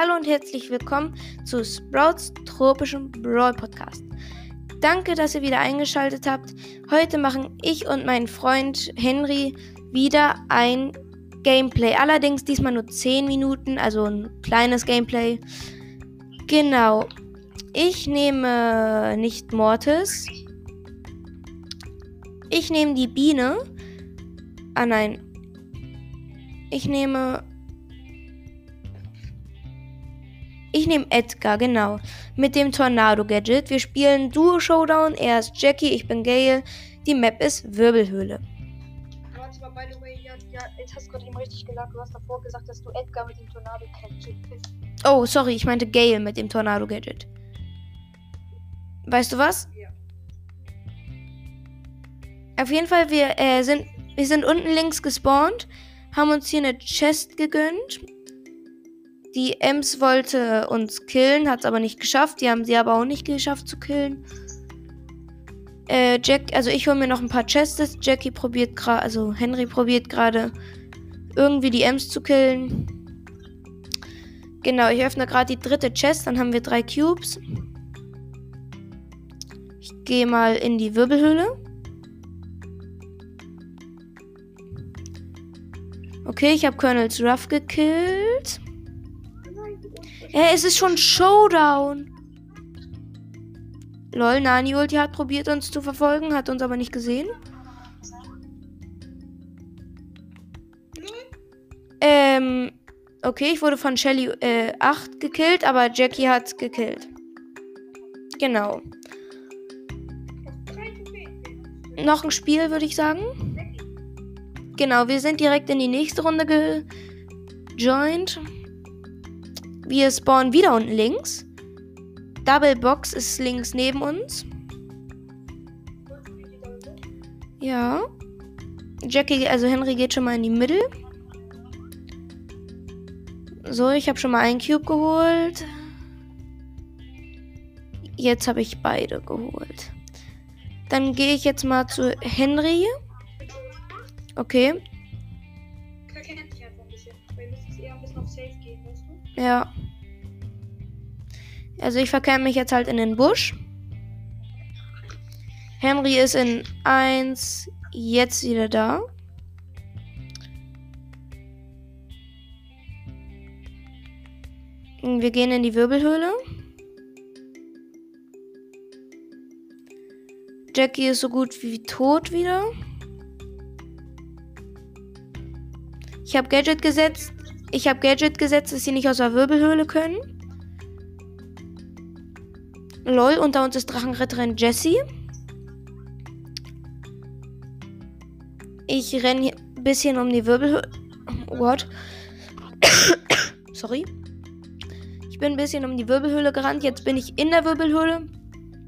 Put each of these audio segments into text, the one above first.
Hallo und herzlich willkommen zu Sprouts tropischem Brawl Podcast. Danke, dass ihr wieder eingeschaltet habt. Heute machen ich und mein Freund Henry wieder ein Gameplay. Allerdings diesmal nur 10 Minuten, also ein kleines Gameplay. Genau. Ich nehme nicht Mortis. Ich nehme die Biene. Ah nein. Ich nehme Ich nehme Edgar, genau. Mit dem Tornado-Gadget. Wir spielen Duo-Showdown. Er ist Jackie, ich bin Gale. Die Map ist Wirbelhöhle. Warte mal, by the way, ja, ja, jetzt hast du gerade eben richtig gesagt. Du hast davor gesagt, dass du Edgar mit dem Tornado-Gadget bist. Oh, sorry, ich meinte Gale mit dem Tornado-Gadget. Weißt du was? Ja. Auf jeden Fall, wir, äh, sind, wir sind unten links gespawnt, haben uns hier eine Chest gegönnt die Ems wollte uns killen, hat es aber nicht geschafft. Die haben sie aber auch nicht geschafft zu killen. Äh, Jack, also ich hole mir noch ein paar Chests. Jackie probiert gerade, also Henry probiert gerade irgendwie die Ems zu killen. Genau, ich öffne gerade die dritte Chest, dann haben wir drei Cubes. Ich gehe mal in die Wirbelhöhle. Okay, ich habe Colonel's Ruff gekillt. Hä, es ist schon Showdown. Lol, Nani Ulti hat probiert uns zu verfolgen, hat uns aber nicht gesehen. Ähm, okay, ich wurde von Shelly äh, 8 gekillt, aber Jackie hat gekillt. Genau. Noch ein Spiel, würde ich sagen. Genau, wir sind direkt in die nächste Runde gejoint. Wir spawnen wieder unten links. Double Box ist links neben uns. Ja. Jackie, also Henry geht schon mal in die Mitte. So, ich habe schon mal einen Cube geholt. Jetzt habe ich beide geholt. Dann gehe ich jetzt mal zu Henry. Okay. Ja. Also ich verkehre mich jetzt halt in den Busch. Henry ist in 1 jetzt wieder da. Wir gehen in die Wirbelhöhle. Jackie ist so gut wie tot wieder. Ich habe Gadget gesetzt. Ich habe Gadget gesetzt, dass sie nicht aus der Wirbelhöhle können. Lol, unter uns ist Drachenritterin Jessie. Ich renne ein bisschen um die Wirbelhöhle. What? Sorry. Ich bin ein bisschen um die Wirbelhöhle gerannt. Jetzt bin ich in der Wirbelhöhle.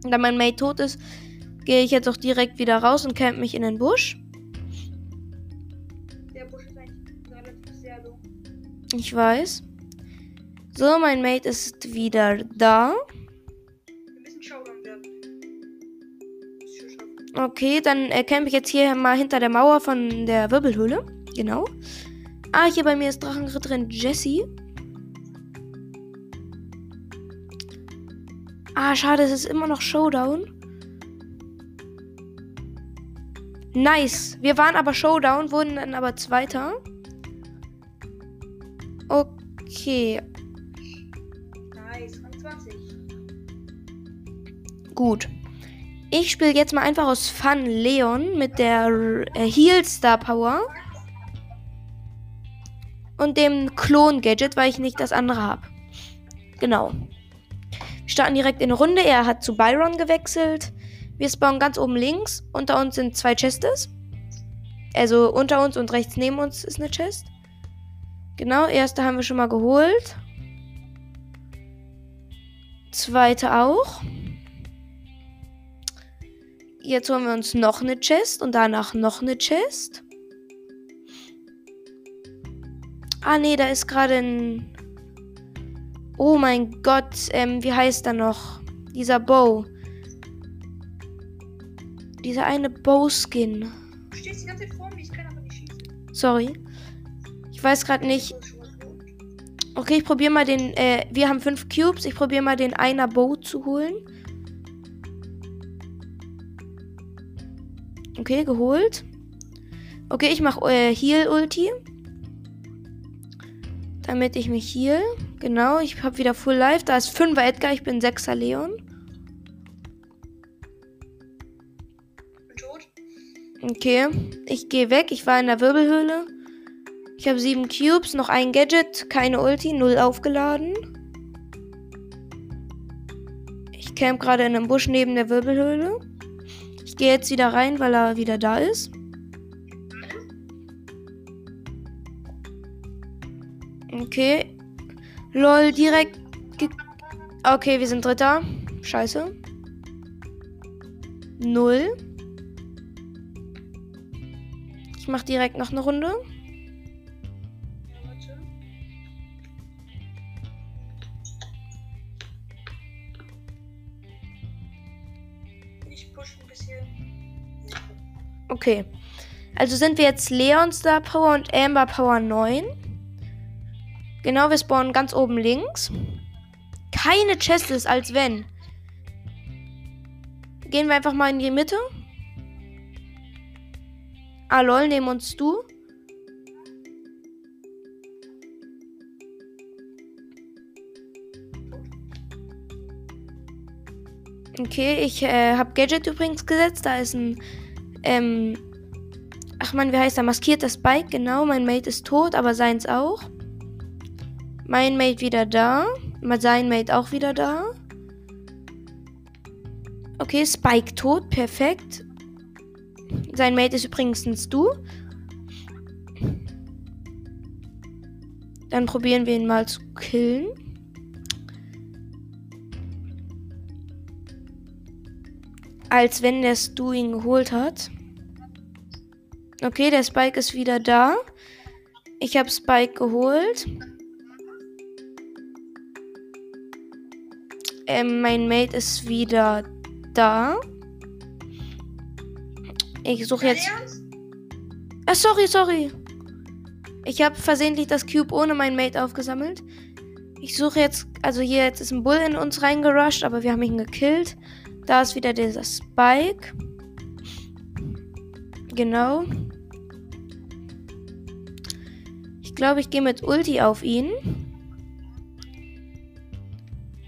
Da mein Mate tot ist, gehe ich jetzt auch direkt wieder raus und camp mich in den Busch. Ich weiß. So, mein Mate ist wieder da. Okay, dann äh, camp ich jetzt hier mal hinter der Mauer von der Wirbelhöhle. Genau. Ah, hier bei mir ist Drachenritterin Jessie. Ah, schade, es ist immer noch Showdown. Nice. Wir waren aber Showdown, wurden dann aber Zweiter. Okay. Nice, 20. Gut. Ich spiele jetzt mal einfach aus Fun Leon mit der äh, Heal Star Power. Und dem Klon-Gadget, weil ich nicht das andere habe. Genau. Wir starten direkt in eine Runde. Er hat zu Byron gewechselt. Wir spawnen ganz oben links. Unter uns sind zwei Chests. Also unter uns und rechts neben uns ist eine Chest. Genau, erste haben wir schon mal geholt. Zweite auch. Jetzt holen wir uns noch eine Chest und danach noch eine Chest. Ah, nee, da ist gerade ein. Oh mein Gott, ähm, wie heißt er noch? Dieser Bow. Dieser eine Bow-Skin. Du stehst die ganze Zeit vor mir, ich kann aber nicht schießen. Sorry. Ich weiß gerade nicht. Okay, ich probiere mal den. Äh, wir haben fünf Cubes. Ich probiere mal den einer Bow zu holen. Okay, geholt. Okay, ich mache äh, Heal-Ulti. Damit ich mich heal. Genau, ich habe wieder Full Life. Da ist 5er Edgar, ich bin 6er Leon. Tot. Okay, ich gehe weg. Ich war in der Wirbelhöhle. Ich habe sieben Cubes, noch ein Gadget, keine Ulti, null aufgeladen. Ich camp gerade in einem Busch neben der Wirbelhöhle. Ich gehe jetzt wieder rein, weil er wieder da ist. Okay. Lol, direkt. Okay, wir sind Dritter. Scheiße. Null. Mach direkt noch eine Runde. Ja, warte. Ich push ein bisschen. Okay. Also sind wir jetzt Leon Star Power und Amber Power 9. Genau, wir spawnen ganz oben links. Keine Chest ist, als wenn. Gehen wir einfach mal in die Mitte. Ah, lol, nehmen uns du. Okay, ich äh, habe Gadget übrigens gesetzt. Da ist ein ähm, ach man, wie heißt er? Maskierter Spike, genau. Mein Mate ist tot, aber seins auch. Mein Mate wieder da. Sein Mate auch wieder da. Okay, Spike tot, perfekt. Sein Mate ist übrigens du. Dann probieren wir ihn mal zu killen. Als wenn der Stu ihn geholt hat. Okay, der Spike ist wieder da. Ich habe Spike geholt. Ähm, mein Mate ist wieder da. Ich suche jetzt. Ah, sorry, sorry. Ich habe versehentlich das Cube ohne mein Mate aufgesammelt. Ich suche jetzt, also hier jetzt ist ein Bull in uns reingerusht, aber wir haben ihn gekillt. Da ist wieder dieser Spike. Genau. Ich glaube, ich gehe mit Ulti auf ihn.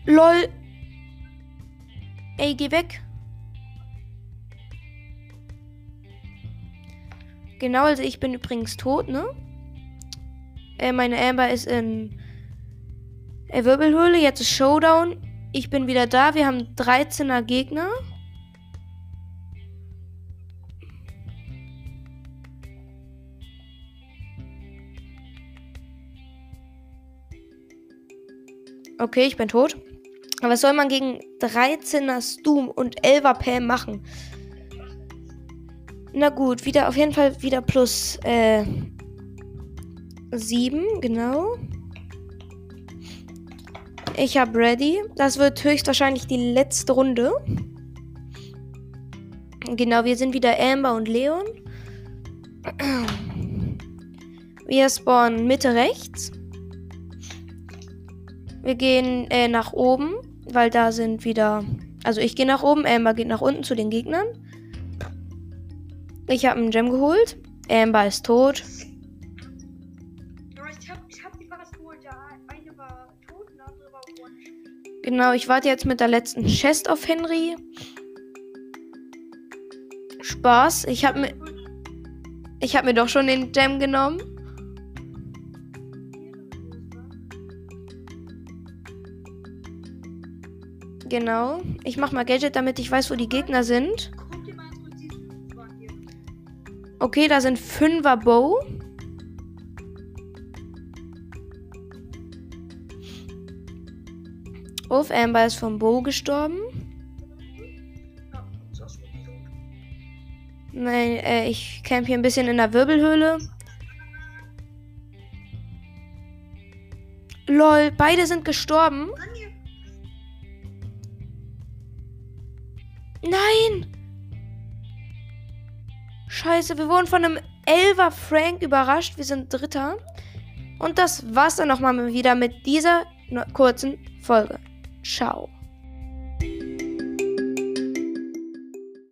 LOL. Ey, geh weg. Genau, also ich bin übrigens tot, ne? Äh, meine Amber ist in äh, Wirbelhöhle. Jetzt ist Showdown. Ich bin wieder da. Wir haben 13er Gegner. Okay, ich bin tot. Aber was soll man gegen 13er Stoom und 11er Pam machen? Na gut, wieder auf jeden Fall wieder plus äh, 7, genau. Ich habe ready. Das wird höchstwahrscheinlich die letzte Runde. Genau, wir sind wieder Amber und Leon. Wir spawnen Mitte rechts. Wir gehen äh, nach oben, weil da sind wieder. Also ich gehe nach oben, Amber geht nach unten zu den Gegnern. Ich habe einen Gem geholt. Amber ist tot. Ja, ich hab, ich hab die was geholt. Ja, eine war tot, eine andere war one. Genau, ich warte jetzt mit der letzten Chest auf Henry. Spaß. Ich habe mir, ich hab mir doch schon den Gem genommen. Genau. Ich mach mal Gadget, damit ich weiß, wo die Gegner sind. Okay, da sind Fünfer Bow. Uff, Amber ist vom Bow gestorben. Nein, äh, ich camp hier ein bisschen in der Wirbelhöhle. Lol, beide sind gestorben. Nein! Scheiße, wir wurden von einem Elver Frank überrascht. Wir sind Dritter. Und das war's dann nochmal wieder mit dieser kurzen Folge. Ciao.